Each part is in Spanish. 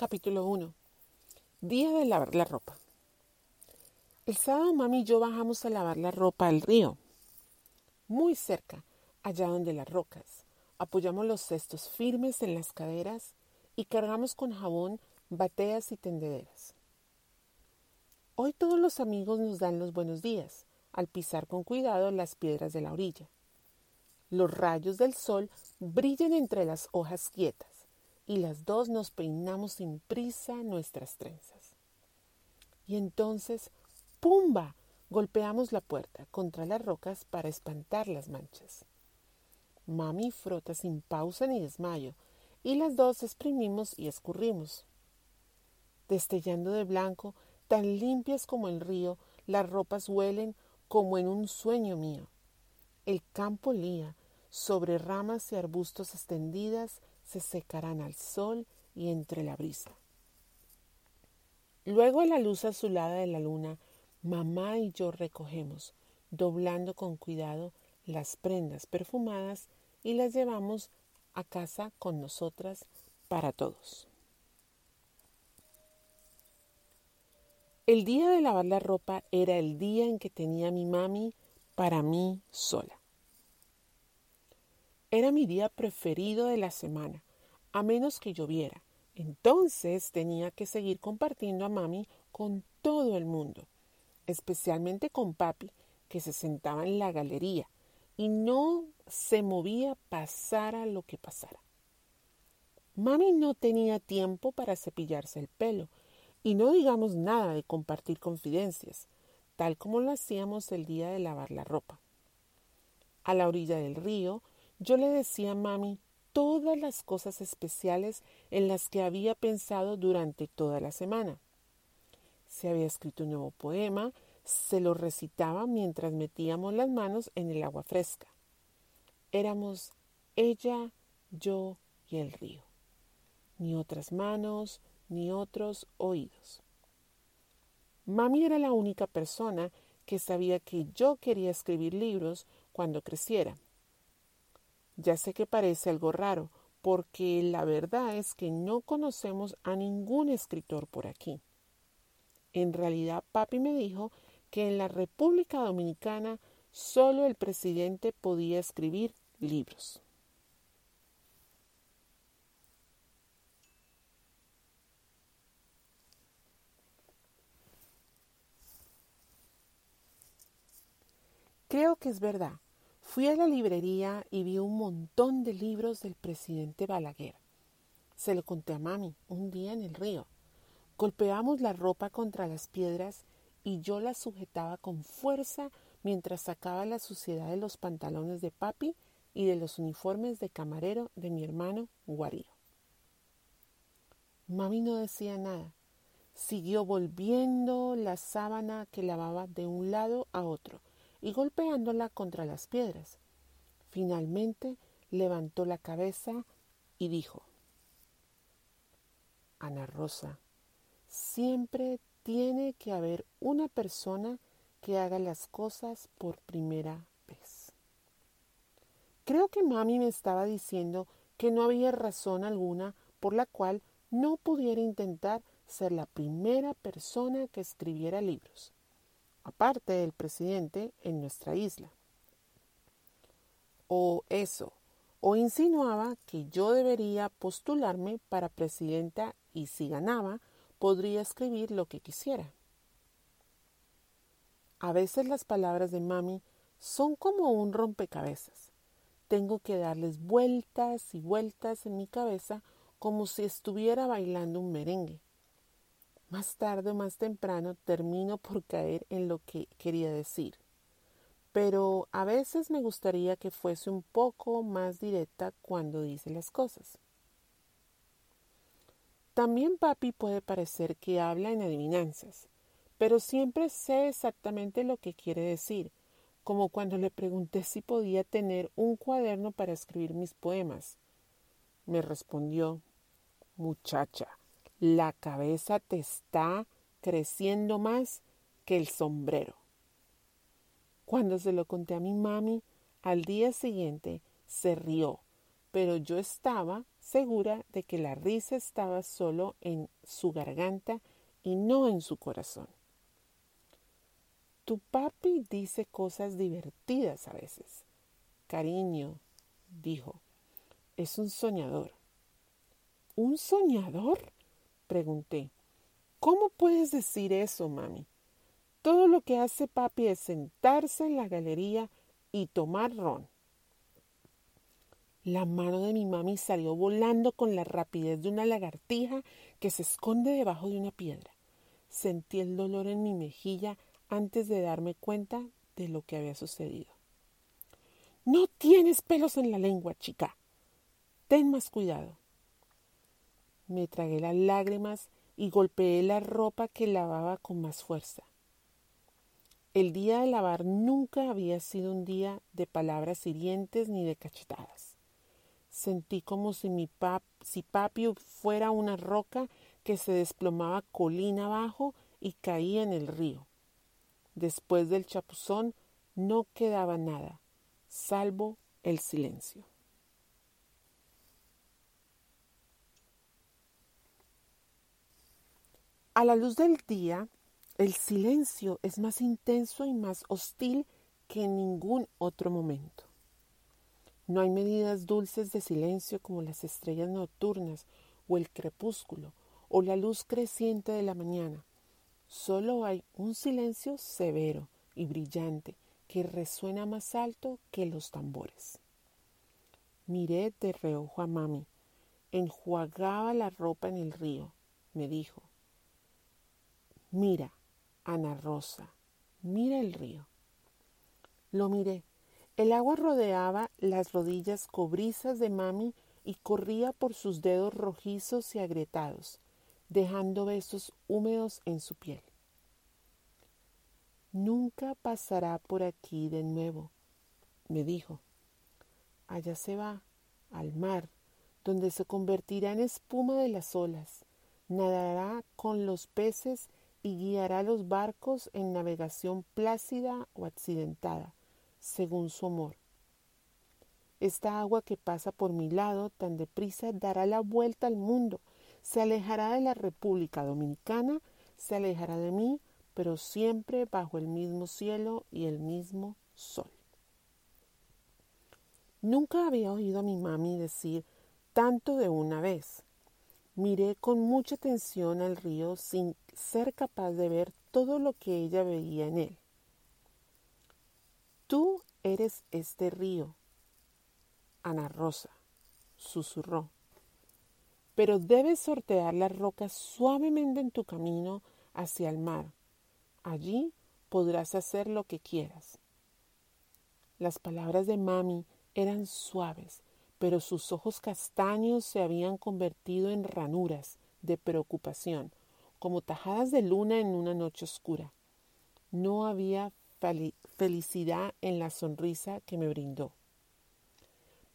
Capítulo 1. Día de lavar la ropa. El sábado mami y yo bajamos a lavar la ropa al río. Muy cerca, allá donde las rocas. Apoyamos los cestos firmes en las caderas y cargamos con jabón bateas y tendederas. Hoy todos los amigos nos dan los buenos días al pisar con cuidado las piedras de la orilla. Los rayos del sol brillan entre las hojas quietas y las dos nos peinamos sin prisa nuestras trenzas. Y entonces, ¡pumba! golpeamos la puerta contra las rocas para espantar las manchas. Mami frota sin pausa ni desmayo, y las dos exprimimos y escurrimos. Destellando de blanco, tan limpias como el río, las ropas huelen como en un sueño mío. El campo lía, sobre ramas y arbustos extendidas se secarán al sol y entre la brisa. Luego a la luz azulada de la luna, mamá y yo recogemos, doblando con cuidado las prendas perfumadas y las llevamos a casa con nosotras para todos. El día de lavar la ropa era el día en que tenía mi mami para mí sola. Era mi día preferido de la semana, a menos que lloviera. Entonces tenía que seguir compartiendo a mami con todo el mundo, especialmente con papi, que se sentaba en la galería y no se movía pasara lo que pasara. Mami no tenía tiempo para cepillarse el pelo, y no digamos nada de compartir confidencias, tal como lo hacíamos el día de lavar la ropa. A la orilla del río, yo le decía a mami todas las cosas especiales en las que había pensado durante toda la semana. Si había escrito un nuevo poema, se lo recitaba mientras metíamos las manos en el agua fresca. Éramos ella, yo y el río. Ni otras manos, ni otros oídos. Mami era la única persona que sabía que yo quería escribir libros cuando creciera. Ya sé que parece algo raro, porque la verdad es que no conocemos a ningún escritor por aquí. En realidad, papi me dijo que en la República Dominicana solo el presidente podía escribir libros. Creo que es verdad. Fui a la librería y vi un montón de libros del presidente Balaguer. Se lo conté a mami un día en el río. Golpeamos la ropa contra las piedras y yo la sujetaba con fuerza mientras sacaba la suciedad de los pantalones de papi y de los uniformes de camarero de mi hermano Guarío. Mami no decía nada. Siguió volviendo la sábana que lavaba de un lado a otro y golpeándola contra las piedras. Finalmente levantó la cabeza y dijo, Ana Rosa, siempre tiene que haber una persona que haga las cosas por primera vez. Creo que mami me estaba diciendo que no había razón alguna por la cual no pudiera intentar ser la primera persona que escribiera libros aparte del presidente en nuestra isla. O eso, o insinuaba que yo debería postularme para presidenta y si ganaba, podría escribir lo que quisiera. A veces las palabras de mami son como un rompecabezas. Tengo que darles vueltas y vueltas en mi cabeza como si estuviera bailando un merengue. Más tarde o más temprano termino por caer en lo que quería decir. Pero a veces me gustaría que fuese un poco más directa cuando dice las cosas. También papi puede parecer que habla en adivinanzas, pero siempre sé exactamente lo que quiere decir, como cuando le pregunté si podía tener un cuaderno para escribir mis poemas. Me respondió, muchacha, la cabeza te está creciendo más que el sombrero. Cuando se lo conté a mi mami, al día siguiente se rió, pero yo estaba segura de que la risa estaba solo en su garganta y no en su corazón. Tu papi dice cosas divertidas a veces. Cariño, dijo, es un soñador. ¿Un soñador? Pregunté. ¿Cómo puedes decir eso, mami? Todo lo que hace papi es sentarse en la galería y tomar ron. La mano de mi mami salió volando con la rapidez de una lagartija que se esconde debajo de una piedra. Sentí el dolor en mi mejilla antes de darme cuenta de lo que había sucedido. No tienes pelos en la lengua, chica. Ten más cuidado. Me tragué las lágrimas y golpeé la ropa que lavaba con más fuerza. El día de lavar nunca había sido un día de palabras hirientes ni de cachetadas. Sentí como si mi pap si papi fuera una roca que se desplomaba colina abajo y caía en el río. Después del chapuzón no quedaba nada, salvo el silencio. A la luz del día, el silencio es más intenso y más hostil que en ningún otro momento. No hay medidas dulces de silencio como las estrellas nocturnas o el crepúsculo o la luz creciente de la mañana. Solo hay un silencio severo y brillante que resuena más alto que los tambores. Miré de reojo a mami. Enjuagaba la ropa en el río. Me dijo, mira, Ana Rosa, mira el río. Lo miré. El agua rodeaba las rodillas cobrizas de mami y corría por sus dedos rojizos y agrietados dejando besos húmedos en su piel. Nunca pasará por aquí de nuevo, me dijo. Allá se va, al mar, donde se convertirá en espuma de las olas, nadará con los peces y guiará los barcos en navegación plácida o accidentada, según su amor. Esta agua que pasa por mi lado tan deprisa dará la vuelta al mundo se alejará de la República Dominicana, se alejará de mí, pero siempre bajo el mismo cielo y el mismo sol. Nunca había oído a mi mami decir tanto de una vez. Miré con mucha atención al río sin ser capaz de ver todo lo que ella veía en él. Tú eres este río, Ana Rosa, susurró pero debes sortear las rocas suavemente en tu camino hacia el mar. Allí podrás hacer lo que quieras. Las palabras de mami eran suaves, pero sus ojos castaños se habían convertido en ranuras de preocupación, como tajadas de luna en una noche oscura. No había felicidad en la sonrisa que me brindó.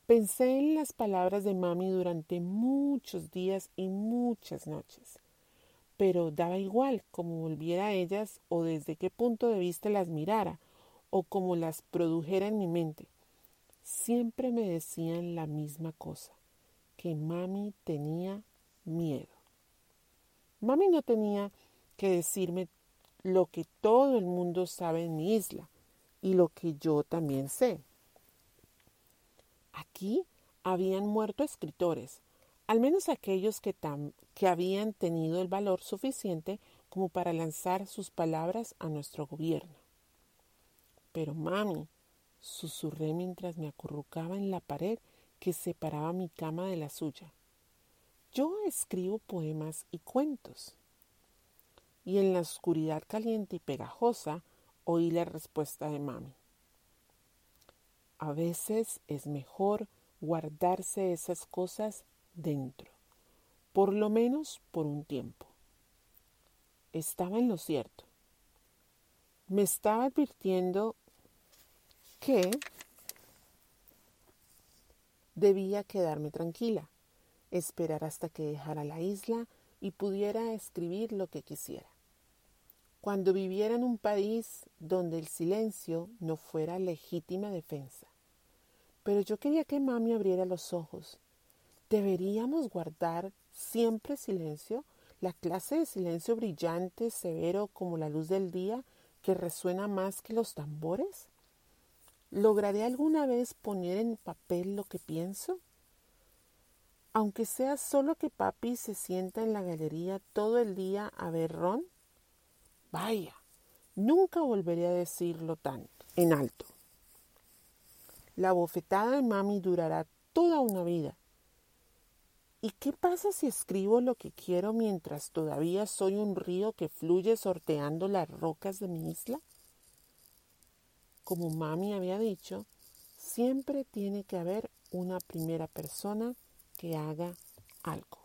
Pensé en las palabras de mami durante muchos días y muchas noches, pero daba igual cómo volviera a ellas o desde qué punto de vista las mirara o cómo las produjera en mi mente. Siempre me decían la misma cosa, que mami tenía miedo. Mami no tenía que decirme lo que todo el mundo sabe en mi isla y lo que yo también sé. Aquí habían muerto escritores, al menos aquellos que, que habían tenido el valor suficiente como para lanzar sus palabras a nuestro gobierno. Pero mami, susurré mientras me acurrucaba en la pared que separaba mi cama de la suya. Yo escribo poemas y cuentos. Y en la oscuridad caliente y pegajosa oí la respuesta de mami. A veces es mejor guardarse esas cosas dentro, por lo menos por un tiempo. Estaba en lo cierto. Me estaba advirtiendo que debía quedarme tranquila, esperar hasta que dejara la isla y pudiera escribir lo que quisiera cuando viviera en un país donde el silencio no fuera legítima defensa. Pero yo quería que mami abriera los ojos. ¿Deberíamos guardar siempre silencio? La clase de silencio brillante, severo como la luz del día, que resuena más que los tambores? ¿Lograré alguna vez poner en papel lo que pienso? Aunque sea solo que papi se sienta en la galería todo el día a ver ron. Vaya, nunca volveré a decirlo tan en alto. La bofetada de mami durará toda una vida. ¿Y qué pasa si escribo lo que quiero mientras todavía soy un río que fluye sorteando las rocas de mi isla? Como mami había dicho, siempre tiene que haber una primera persona que haga algo.